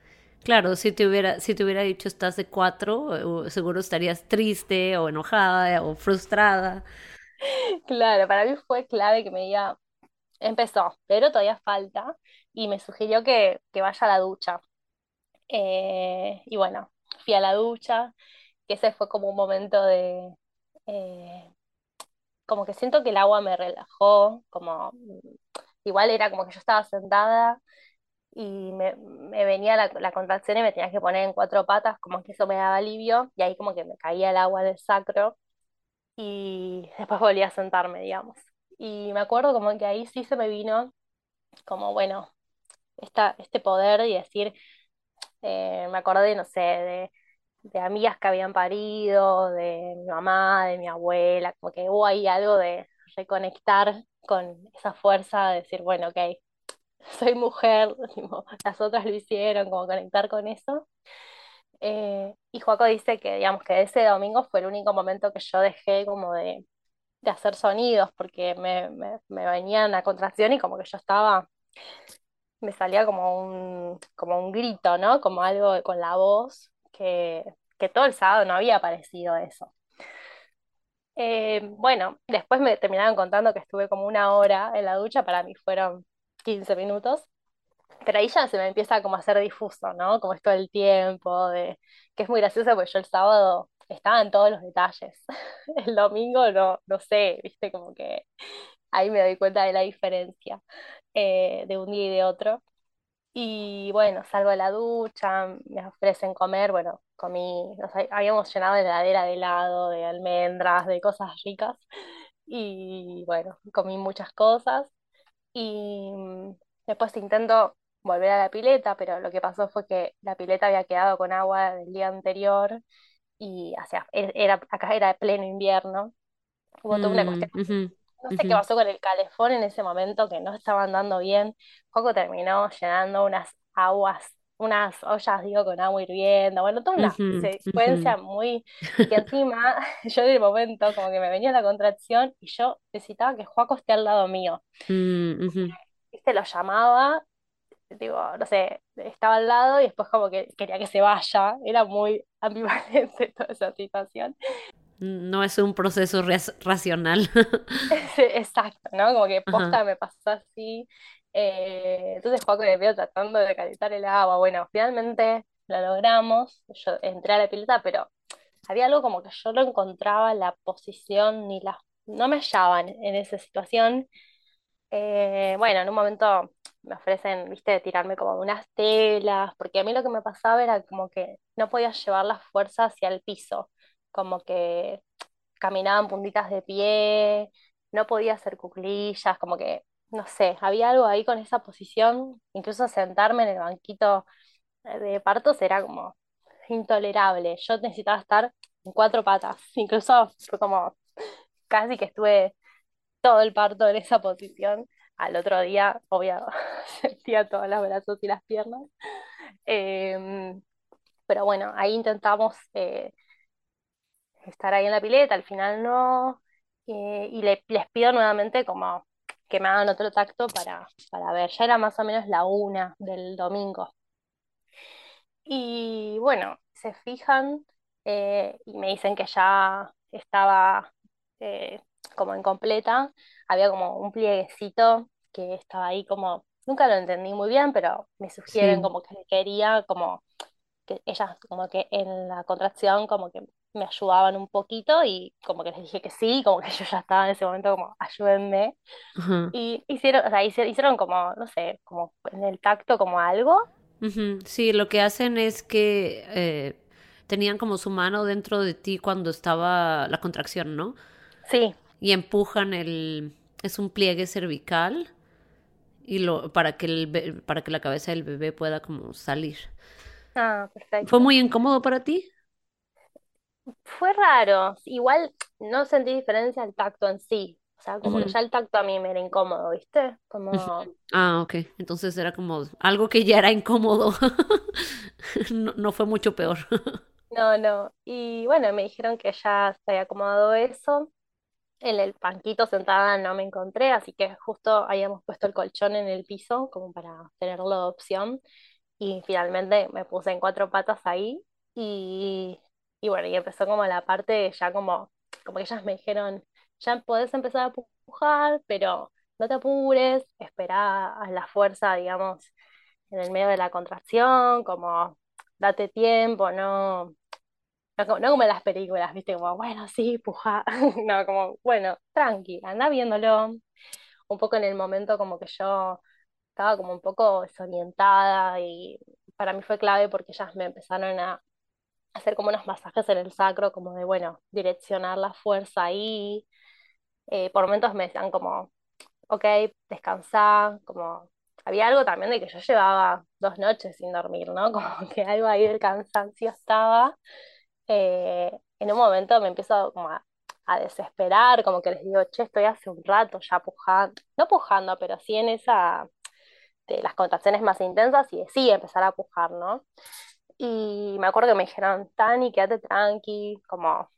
Claro, si te hubiera, si te hubiera dicho estás de cuatro, seguro estarías triste o enojada o frustrada. Claro, para mí fue clave que me diga, empezó, pero todavía falta, y me sugirió que, que vaya a la ducha. Eh, y bueno, fui a la ducha, que ese fue como un momento de, eh, como que siento que el agua me relajó, como igual era como que yo estaba sentada y me, venía la, la, contracción y me tenía que poner en cuatro patas, como que eso me daba alivio, y ahí como que me caía el agua del sacro, y después volví a sentarme, digamos. Y me acuerdo como que ahí sí se me vino como, bueno, esta, este poder y decir, eh, me acordé, no sé, de, de amigas que habían parido, de mi mamá, de mi abuela, como que hubo ahí algo de reconectar con esa fuerza de decir, bueno, ok, soy mujer, las otras lo hicieron, como conectar con eso. Eh, y Joaco dice que, digamos, que ese domingo fue el único momento que yo dejé como de, de hacer sonidos, porque me, me, me venían a contracción y como que yo estaba, me salía como un, como un grito, ¿no? Como algo con la voz, que, todo el sábado no había aparecido eso. Eh, bueno, después me terminaron contando que estuve como una hora en la ducha, para mí fueron 15 minutos, pero ahí ya se me empieza como a hacer difuso, ¿no? Como esto del tiempo, de que es muy gracioso porque yo el sábado estaba en todos los detalles. El domingo no, no sé, viste, como que ahí me doy cuenta de la diferencia eh, de un día y de otro. Y bueno, salgo de la ducha, me ofrecen comer, bueno, comí, nos ha- habíamos llenado la heladera de helado, de almendras, de cosas ricas. Y bueno, comí muchas cosas. Y mm, después intento volver a la pileta, pero lo que pasó fue que la pileta había quedado con agua del día anterior y hacia, era, acá era pleno invierno. Hubo toda una Mm, cuestión no sé qué pasó con el calefón en ese momento que no estaba andando bien. Coco terminó llenando unas aguas, unas ollas, digo, con agua hirviendo. Bueno, toda una ujú, secuencia muy. Y encima, yo en el momento, como que me venía la contracción y yo necesitaba que Joaco esté al lado mío. mm. Viste, lo llamaba, digo, no sé, estaba al lado y después como que quería que se vaya. Era muy ambivalente toda esa situación. No es un proceso racional. Exacto, ¿no? Como que Ajá. posta me pasó así. Eh, entonces Juaco me veo tratando de calentar el agua. Bueno, finalmente lo logramos. Yo entré a la pileta, pero había algo como que yo no encontraba la posición ni la... No me hallaban en esa situación. Eh, bueno, en un momento me ofrecen, viste, de tirarme como unas telas, porque a mí lo que me pasaba era como que no podía llevar la fuerza hacia el piso. Como que caminaba en puntitas de pie, no podía hacer cuclillas, como que, no sé, había algo ahí con esa posición, incluso sentarme en el banquito de partos era como intolerable, yo necesitaba estar en cuatro patas, incluso fue como casi que estuve todo el parto en esa posición, al otro día, obvio, sentía todos los brazos y las piernas, Em, pero bueno, ahí intentamos... eh, estar ahí en la pileta, al final no, eh, y le- les pido nuevamente como que me hagan otro tacto para, para ver, ya era más o menos la una del domingo. Y bueno, se fijan eh, y me dicen que ya estaba eh, como incompleta, había como un plieguecito que estaba ahí como, nunca lo entendí muy bien, pero me sugieren Sí. como que quería como que ellas como que en la contracción como que me ayudaban un poquito y como que les dije que sí, como que yo ya estaba en ese momento como ayúdenme. Y hicieron, o sea, hicieron como, no sé, como en el tacto como algo. Sí, lo que hacen es que eh, tenían como su mano dentro de ti cuando estaba la contracción, ¿no? Sí, Y empujan el... Es un pliegue cervical y lo para que el para que la cabeza del bebé pueda como salir. ah, ¿Fue perfecto. muy incómodo para ti? Fue raro, igual no sentí diferencia al tacto en sí. O sea, como que ya el tacto a mí me era incómodo, ¿viste? Como, Ah, ok. Entonces era como algo que ya era incómodo. No, no fue mucho peor. no, no. Y bueno, me dijeron que ya se había acomodado eso. En el banquito sentada no me encontré, así que justo habíamos puesto el colchón en el piso como para tenerlo de opción. Y finalmente me puse en cuatro patas ahí y, y bueno, y empezó como la parte ya como, como que ellas me dijeron, ya podés empezar a pujar, pero no te apures, espera a la fuerza, digamos, en el medio de la contracción, como date tiempo, no, no, como no como en las películas, viste, como, bueno, sí, puja, no, como, bueno, tranqui, anda viéndolo, un poco en el momento como que yo estaba como un poco desorientada y para mí fue clave porque ellas me empezaron a, hacer como unos masajes en el sacro, como de, bueno, direccionar la fuerza ahí. Eh, por momentos me decían como, ok, descansá, como había algo también de que yo llevaba dos noches sin dormir, ¿no? Como que algo ahí del cansancio estaba. Eh, en un momento me empiezo a, a desesperar, como que les digo, che, estoy hace un rato ya pujando, no pujando, pero sí en esa, de las contracciones más intensas y de empezar a pujar, ¿no? Y me acuerdo que me dijeron, Tani, quédate tranqui, como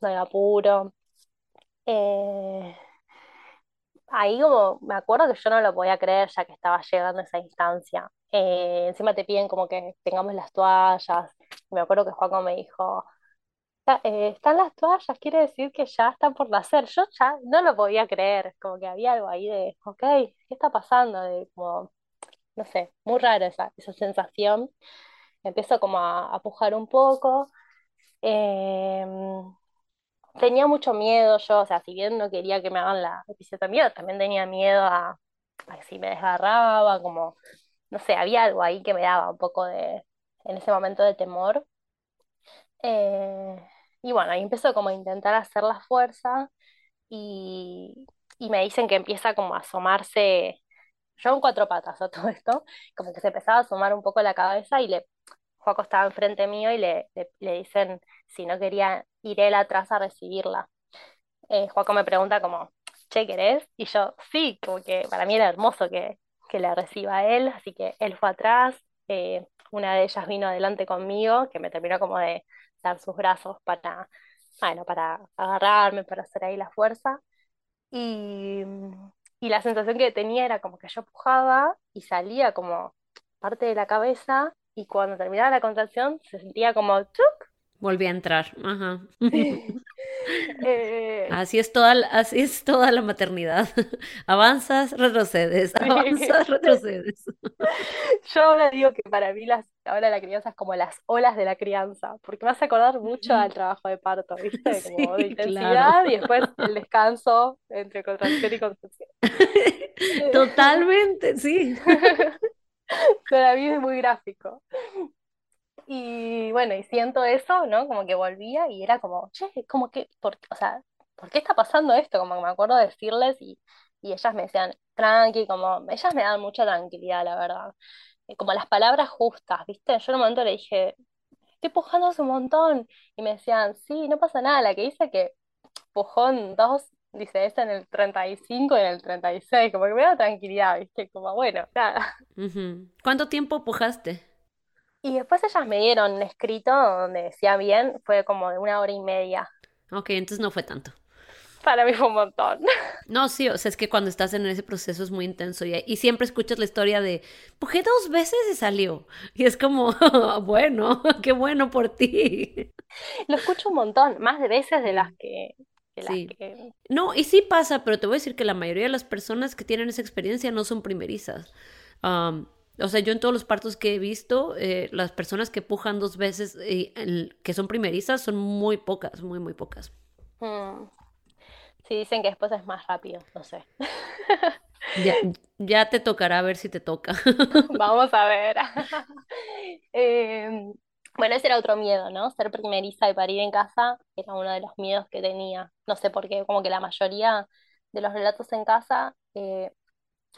no hay apuro. Eh, ahí como me acuerdo que yo no lo podía creer ya que estaba llegando a esa instancia. Eh, encima te piden como que tengamos las toallas. Me acuerdo que Juaco me dijo, "Ta- eh, están las toallas, quiere decir que ya están por nacer. Yo ya no lo podía creer, como que había algo ahí de, ok, ¿qué está pasando? De como, no sé, muy raro esa, esa sensación. Empiezo como a, a pujar un poco. Em, tenía mucho miedo yo, o sea, si bien no quería que me hagan la episiotomía, también tenía miedo a, a si me desgarraba, como, no sé, había algo ahí que me daba un poco de, en ese momento de temor. Eh, y bueno, ahí empezó como a intentar hacer la fuerza y, y me dicen que empieza como a asomarse, yo en cuatro patas a todo esto, como que se empezaba a asomar un poco la cabeza y le, Joaco estaba enfrente mío y le, le, dicen si no quería ir él atrás a recibirla. Eh, me pregunta como, che, ¿querés? Y yo, sí, como que para mí era hermoso que, que la reciba él, así que él fue atrás, eh, una de ellas vino adelante conmigo, que me terminó como de dar sus brazos para, bueno, para agarrarme, para hacer ahí la fuerza. Y, y la sensación que tenía era como que yo pujaba y salía como parte de la cabeza y cuando terminaba la contracción se sentía como. Volví a entrar. Ajá. Eh, Así es toda, la- así es toda la maternidad. Avanzas, retrocedes, avanzas, retrocedes. Yo ahora digo que para mí las, ahora la crianza es como las olas de la crianza, porque me hace acordar mucho al trabajo de parto, ¿viste? Como de intensidad claro. y después el descanso entre contracción y concepción. Totalmente, sí. Para mí es muy gráfico. Y bueno, y siento eso, ¿no? Como que volvía y era como, che, como que, por, o sea, ¿por qué está pasando esto? Como que me acuerdo de decirles y, y ellas me decían, tranqui, como, ellas me dan mucha tranquilidad, la verdad. Eh, Como las palabras justas, ¿viste? Yo en un momento le dije, estoy pujando un montón. Y me decían, sí, no pasa nada, la que dice que pujón dos, dice esa en el 35 y en el 36, como que me da tranquilidad, ¿viste? Como, bueno, nada. ¿Cuánto tiempo pujaste? Y después ellas me dieron un escrito donde decía bien, fue como de una hora y media. Ok, entonces no fue tanto. Para mí fue un montón. No, sí, o sea, es que cuando estás en ese proceso es muy intenso y, y siempre escuchas la historia de, pujé dos veces y salió. Y es como, bueno, qué bueno por ti. Lo escucho un montón, más de veces de las Sí. Que, Sí. que... No, y sí pasa, pero te voy a decir que la mayoría de las personas que tienen esa experiencia no son primerizas. O sea, yo en todos los partos que he visto, eh, las personas que pujan dos veces, eh, el- que son primerizas, son muy pocas, muy, muy pocas. mm, sí, dicen que después es más rápido, no sé. Ya, ya te tocará ver si te toca. Vamos a ver. Eh, bueno, ese era otro miedo, ¿no? Ser primeriza y parir en casa era uno de los miedos que tenía. No sé por qué, como que la mayoría de los relatos en casa eh,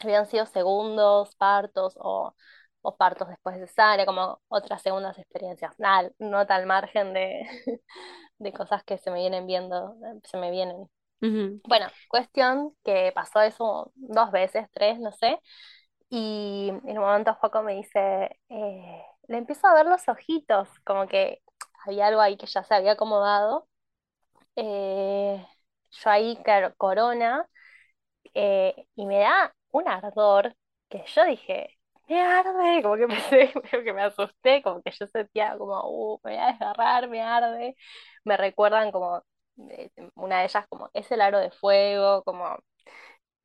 habían sido segundos, partos o, o partos después de cesárea, como otras segundas experiencias. Nada, no tal margen de, de cosas que se me vienen viendo, se me vienen. Bueno, cuestión que pasó eso dos veces, tres, no sé, y en un momento Joaco me dice, eh, le empiezo a ver los ojitos, como que había algo ahí que ya se había acomodado. Eh, yo ahí, claro, corona, eh, y me da un ardor que yo dije, me arde, como que me asusté, como que yo sentía como, uh, me voy a desgarrar, me arde. Me recuerdan como, eh, una de ellas como, es el aro de fuego, como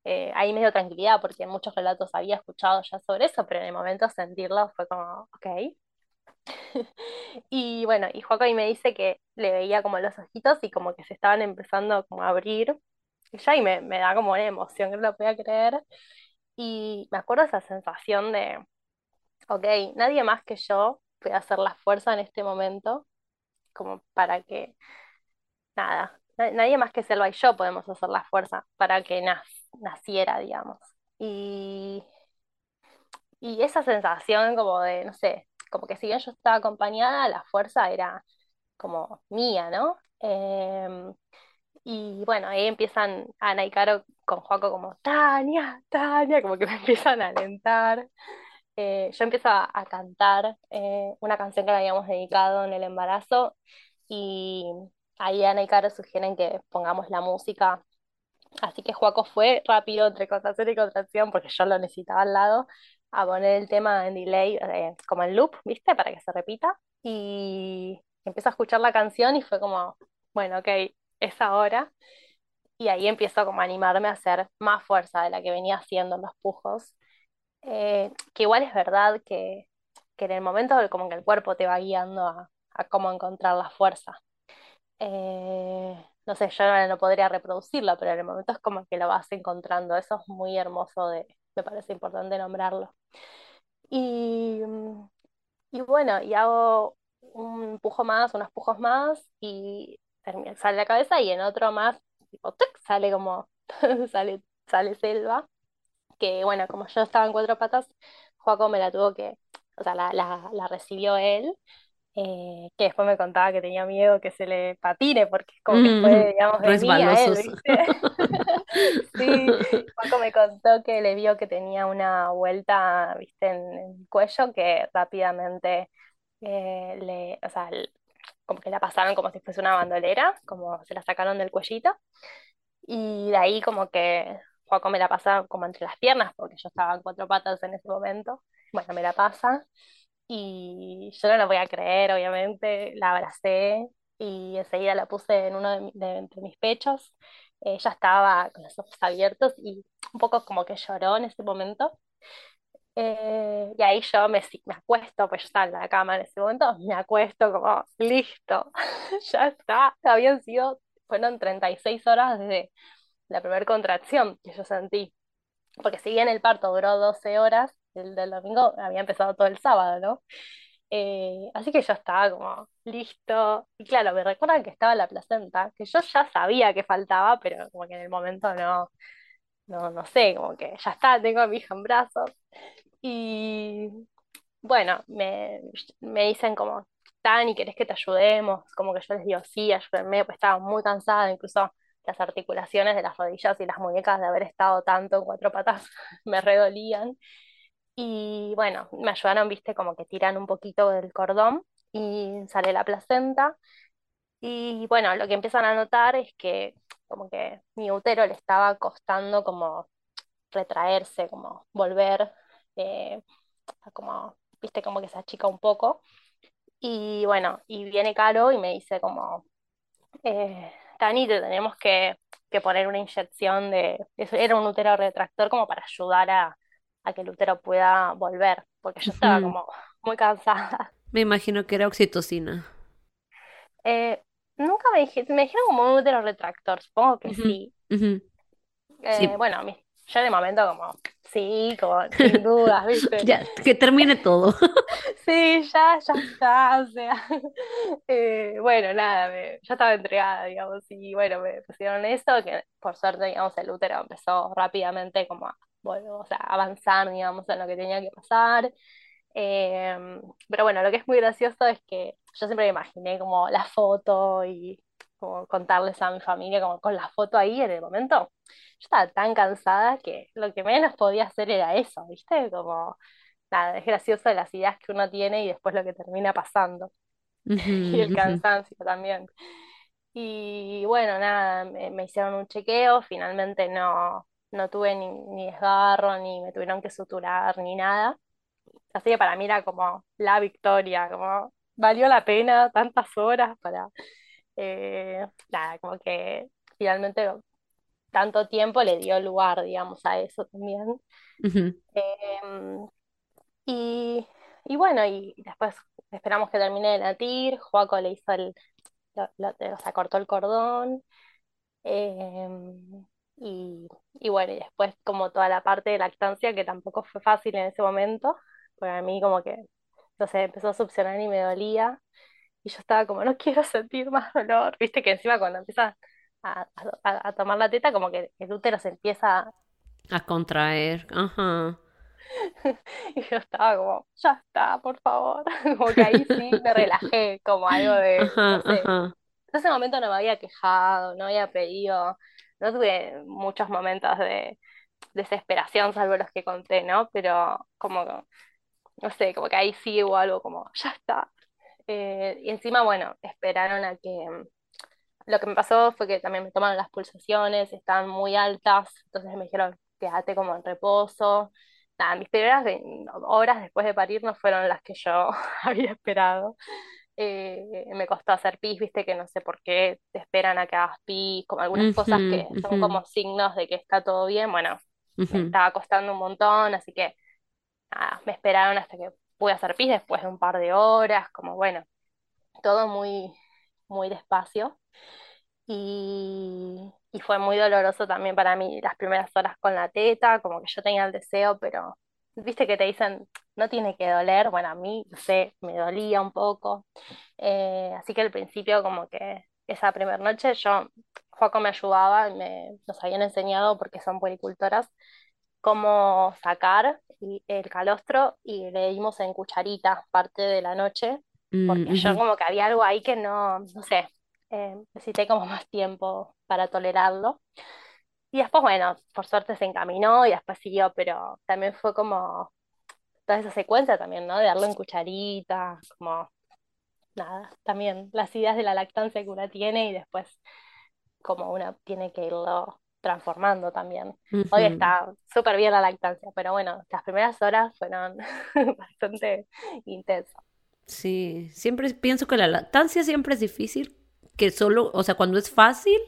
eh, ahí me dio tranquilidad porque en muchos relatos había escuchado ya sobre eso, pero en el momento sentirlo fue como, ok. Y bueno, y Joaco ahí me dice que le veía como los ojitos y como que se estaban empezando como a abrir. Y ya ahí me, me da como una emoción que no lo podía creer. Y me acuerdo esa sensación de, ok, nadie más que yo puede hacer la fuerza en este momento. como para que, nada, nadie más que Selva y yo podemos hacer la fuerza para que naciera, digamos. Y, y esa sensación como de, no sé, como que si bien yo estaba acompañada, la fuerza era como mía, ¿no? Em, y bueno, ahí empiezan Ana y Caro con Joaco como, Tania, Tania, como que me empiezan a alentar. Eh, yo empiezo a, cantar eh, una canción que le habíamos dedicado en el embarazo y ahí Ana y Caro sugieren que pongamos la música. Así que Joaco fue rápido entre contracción y contracción porque yo lo necesitaba al lado a poner el tema en delay, como en loop, ¿viste? Para que se repita. Y empiezo a escuchar la canción y fue como, bueno, ok, es ahora. Y ahí empiezo como a animarme a hacer más fuerza de la que venía haciendo en los pujos. Eh, que igual es verdad que, que, en el momento como que el cuerpo te va guiando a, a cómo encontrar la fuerza. Eh, no sé, yo no podría reproducirlo, pero en el momento es como que lo vas encontrando. Eso es muy hermoso de, me parece importante nombrarlo. Y, y bueno, y hago un pujo más, unos pujos más, y sale la cabeza, y en otro más, tipo, sale como, sale, sale selva, que bueno, como yo estaba en cuatro patas, Joaco me la tuvo que, o sea, la, la, la recibió él, eh, que después me contaba que tenía miedo que se le patine, porque es como que fue, digamos, de mí a él, ¿viste? Sí, Paco me contó que le vio que tenía una vuelta, ¿viste? En, el cuello que rápidamente eh, le, o sea, como que la pasaron como si fuese una bandolera, como se la sacaron del cuellito, y de ahí como que Paco me la pasa como entre las piernas, porque yo estaba en cuatro patas en ese momento, bueno, me la pasa, y yo no lo voy a creer, obviamente, la abracé y enseguida la puse en uno de, entre mis pechos. Ella estaba con los ojos abiertos y un poco como que lloró en ese momento. Eh, y ahí yo me, me acuesto, pues yo estaba en la cama en ese momento, me acuesto como, listo, ya está. Habían sido, fueron 36 horas desde la primera contracción que yo sentí. Porque si bien el parto duró 12 horas, el del domingo había empezado todo el sábado, ¿no? Eh, así que yo estaba como listo. Y claro, me recuerdan que estaba la placenta, que yo ya sabía que faltaba, pero como que en el momento no, no, no sé, como que ya está, tengo a mi hija en brazos. Y bueno, me, me dicen como, Tani, ¿querés que te ayudemos? Como que yo les digo, sí, ayúdenme, pues estaba muy cansada, incluso las articulaciones de las rodillas y las muñecas de haber estado tanto en cuatro patas me redolían. Y bueno, me ayudaron, viste, como que tiran un poquito del cordón y sale la placenta. Y bueno, lo que empiezan a notar es que como que mi útero le estaba costando como retraerse, como volver, eh, como, viste, como que se achica un poco. Y bueno, y viene Caro y me dice como, eh, tenemos que, que poner una inyección de, era un útero retractor como para ayudar a, a que el útero pueda volver, porque yo estaba como muy cansada. Me imagino que era oxitocina. Eh, nunca me, dijeron, me dijeron como un útero retractor, supongo que sí. Eh, sí. Bueno, yo de momento como, sí, como sin dudas, ¿viste? ya, que termine todo. sí, ya, ya está, o sea, eh, bueno, nada, me, ya estaba entregada, digamos, y bueno, me pusieron eso, que por suerte, digamos, el útero empezó rápidamente como a bueno, o sea, avanzar, digamos, en lo que tenía que pasar. Em, pero bueno, lo que es muy gracioso es que yo siempre me imaginé como la foto y como contarles a mi familia como con la foto ahí en el momento. Yo estaba tan cansada que lo que menos podía hacer era eso, ¿viste? Como, nada, es gracioso las ideas que uno tiene y después lo que termina pasando. y el cansancio también. Y bueno, nada, me hicieron un chequeo, finalmente no, no tuve ni, desgarro, ni me tuvieron que suturar, ni nada. Así que para mí era como la victoria, como valió la pena tantas horas para, eh, nada, como que finalmente tanto tiempo le dio lugar, digamos, a eso también. Em, y, bueno, y después esperamos que termine de latir, Joaco le hizo el, o sea, cortó el cordón. Em, y, y bueno, y después como toda la parte de lactancia, que tampoco fue fácil en ese momento, porque a mí como que, no sé, empezó a succionar y me dolía. y yo estaba como, no quiero sentir más dolor, viste que encima cuando empieza a, a- a tomar la teta, como que el útero se empieza, A contraer, ajá. y yo estaba como, ya está, por favor, como que ahí sí me relajé, como algo de, no Ajá, sé, ajá. en ese momento no me había quejado, no había pedido, no tuve muchos momentos de desesperación, salvo los que conté, ¿no? Pero como, no sé, como que ahí sí hubo algo como, ya está. Eh, y encima, bueno, esperaron a que... Lo que me pasó fue que también me tomaron las pulsaciones, estaban muy altas, entonces me dijeron, quédate como en reposo. Nada, mis primeras horas después de parir no fueron las que yo había esperado. Eh, me costó hacer pis, viste que no sé por qué te esperan a que hagas pis, como algunas cosas que son como signos de que está todo bien. Bueno, me ujú, estaba costando un montón, así que nada, me esperaron hasta que pude hacer pis después de un par de horas, como bueno, todo muy, muy despacio. Y, y fue muy doloroso también para mí las primeras horas con la teta, como que yo tenía el deseo, pero viste que te dicen, no tiene que doler, bueno, a mí, no sé, me dolía un poco. Eh, así que al principio como que esa primera noche yo, Joaco me ayudaba, me, nos habían enseñado, porque son puericultoras, cómo sacar el calostro y le dimos en cucharita parte de la noche, mm, porque yo ujú, como que había algo ahí que no, no sé, eh, necesité como más tiempo para tolerarlo. Y después, bueno, por suerte se encaminó y después siguió, pero también fue como toda esa secuencia también, ¿no? De darlo en cucharita, como nada, también las ideas de la lactancia que una tiene y después como una tiene que irlo transformando también. Hoy está súper bien la lactancia, pero bueno, las primeras horas fueron bastante intensas. Sí, siempre pienso que la lactancia siempre es difícil, que solo, o sea, cuando es fácil,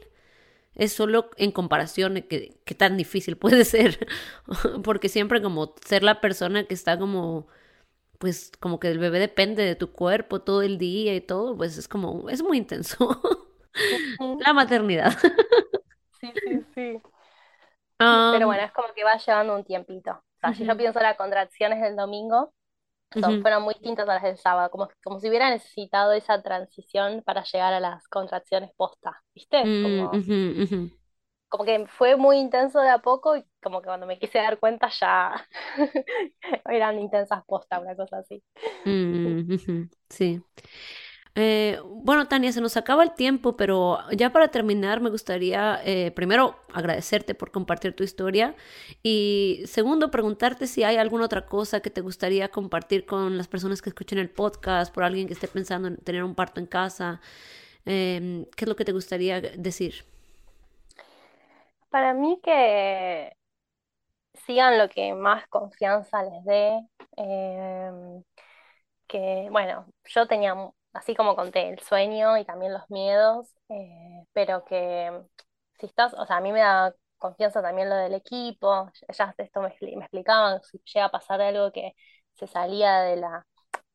es solo en comparación que, qué tan difícil puede ser, porque siempre como ser la persona que está como, pues como que el bebé depende de tu cuerpo todo el día y todo, pues es como, es muy intenso la maternidad. Sí, sí, sí. Pero Am, bueno, es como que va llevando un tiempito. O sea, si yo pienso las contracciones del domingo, fueron muy distintas a las del sábado, como, como si hubiera necesitado esa transición para llegar a las contracciones posta, ¿viste? mm, Como, como que fue muy intenso de a poco y como que cuando me quise dar cuenta ya eran intensas posta, una cosa así. mm, sí. Eh, bueno, Tania, se nos acaba el tiempo, pero ya para terminar me gustaría eh, primero agradecerte por compartir tu historia y segundo preguntarte si hay alguna otra cosa que te gustaría compartir con las personas que escuchen el podcast, por alguien que esté pensando en tener un parto en casa. Em, ¿qué es lo que te gustaría decir? Para mí que sigan lo que más confianza les dé. em, que, bueno, yo tenía, así como conté, el sueño y también los miedos, eh, pero que si estás, o sea, a mí me da confianza también lo del equipo, ya esto me, me explicaban, si llega a pasar algo que se salía de la,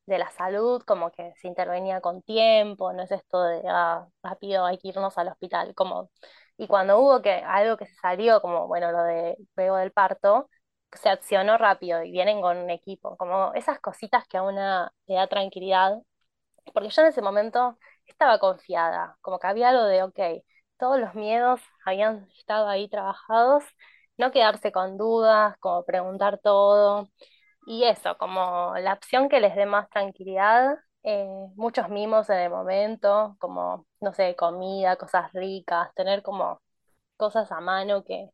de la salud, como que se intervenía con tiempo, no es esto de, ah, rápido hay que irnos al hospital, como, y cuando hubo que algo que se salió, como, bueno, lo de luego del parto, se accionó rápido y vienen con un equipo, como esas cositas que a una le da tranquilidad, porque yo en ese momento estaba confiada, como que había algo de, ok, todos los miedos habían estado ahí trabajados, no quedarse con dudas, como preguntar todo, y eso, como la opción que les dé más tranquilidad, eh, muchos mimos en el momento, como, no sé, comida, cosas ricas, tener como cosas a mano que,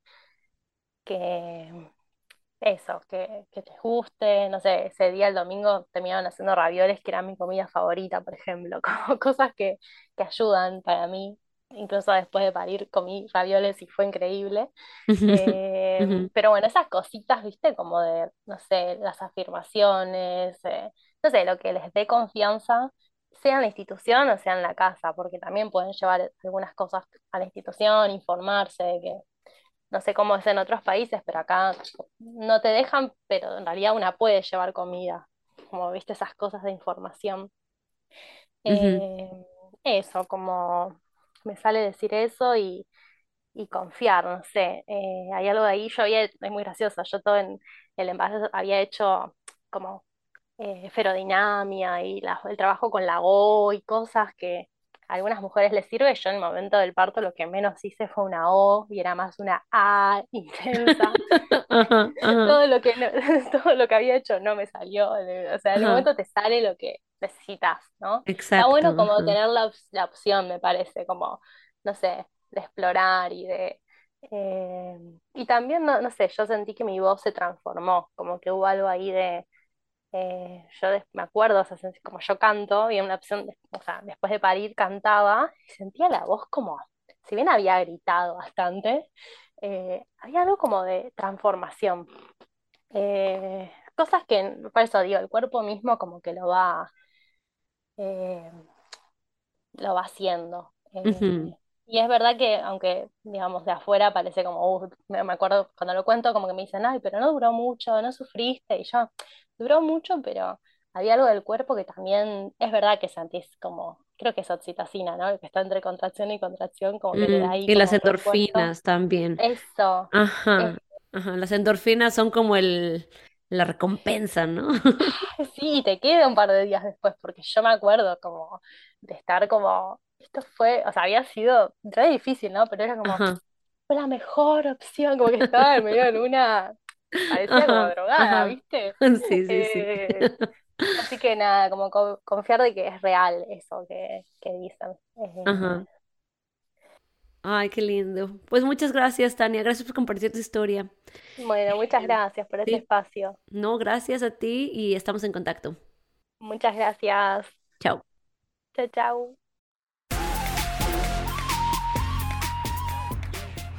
que eso, que, que les guste, no sé, ese día el domingo terminaban haciendo ravioles, que era mi comida favorita, por ejemplo, como cosas que, que ayudan para mí. Incluso después de parir comí ravioles y fue increíble. Eh, pero bueno, esas cositas, viste, como de, no sé, las afirmaciones, eh, no sé, lo que les dé confianza, sea en la institución o sea en la casa, porque también pueden llevar algunas cosas a la institución, informarse de que no sé cómo es en otros países, pero acá no te dejan, pero en realidad una puede llevar comida, como viste esas cosas de información. Eh, eso, como me sale decir eso y, y confiar, no sé. Eh, hay algo de ahí, yo había, es muy gracioso, yo todo en el embarazo había hecho como eh, ferodinamia y el trabajo con la O y cosas que a algunas mujeres les sirve. Yo en el momento del parto lo que menos hice fue una O y era más una A intensa. Todo, lo que todo lo que había hecho no me salió. O sea, en el momento te sale lo que necesitas, ¿no? Exacto. Está bueno como tener la, la, opción, me parece, como, no sé, de explorar y de... Eh, y también, no, no sé, yo sentí que mi voz se transformó, como que hubo algo ahí de eh, yo me acuerdo, o sea, como yo canto, y una opción, o sea, después de parir cantaba y sentía la voz como, si bien había gritado bastante, eh, había algo como de transformación. Eh, cosas que, por eso digo, el cuerpo mismo como que lo va, lo va haciendo. Y es verdad que, aunque, digamos, de afuera parece como, uh, me acuerdo cuando lo cuento, como que me dicen, ay, pero no duró mucho, no sufriste, y yo, duró mucho, pero había algo del cuerpo que también, es verdad que sentís como, creo que es oxitocina, ¿no? Que está entre contracción y contracción, como que le da mm, ahí Y las endorfinas también. Eso. Ajá, ajá, las endorfinas son como el, la recompensa, ¿no? Sí, te queda un par de días después, porque yo me acuerdo como de estar como esto fue, o sea, había sido re difícil, ¿no? Pero era como, fue la mejor opción, como que estaba en medio de una, parecía como drogada, ¿viste? Sí, sí, sí. Eh, así que nada, como confiar de que es real eso que, que dicen. Eh, Ajá. Ay, qué lindo. Pues muchas gracias, Tania. Gracias por compartir tu historia. Bueno, muchas eh, gracias por ese espacio. No, gracias a ti y estamos en contacto. Muchas gracias. Chao. Chao, chao.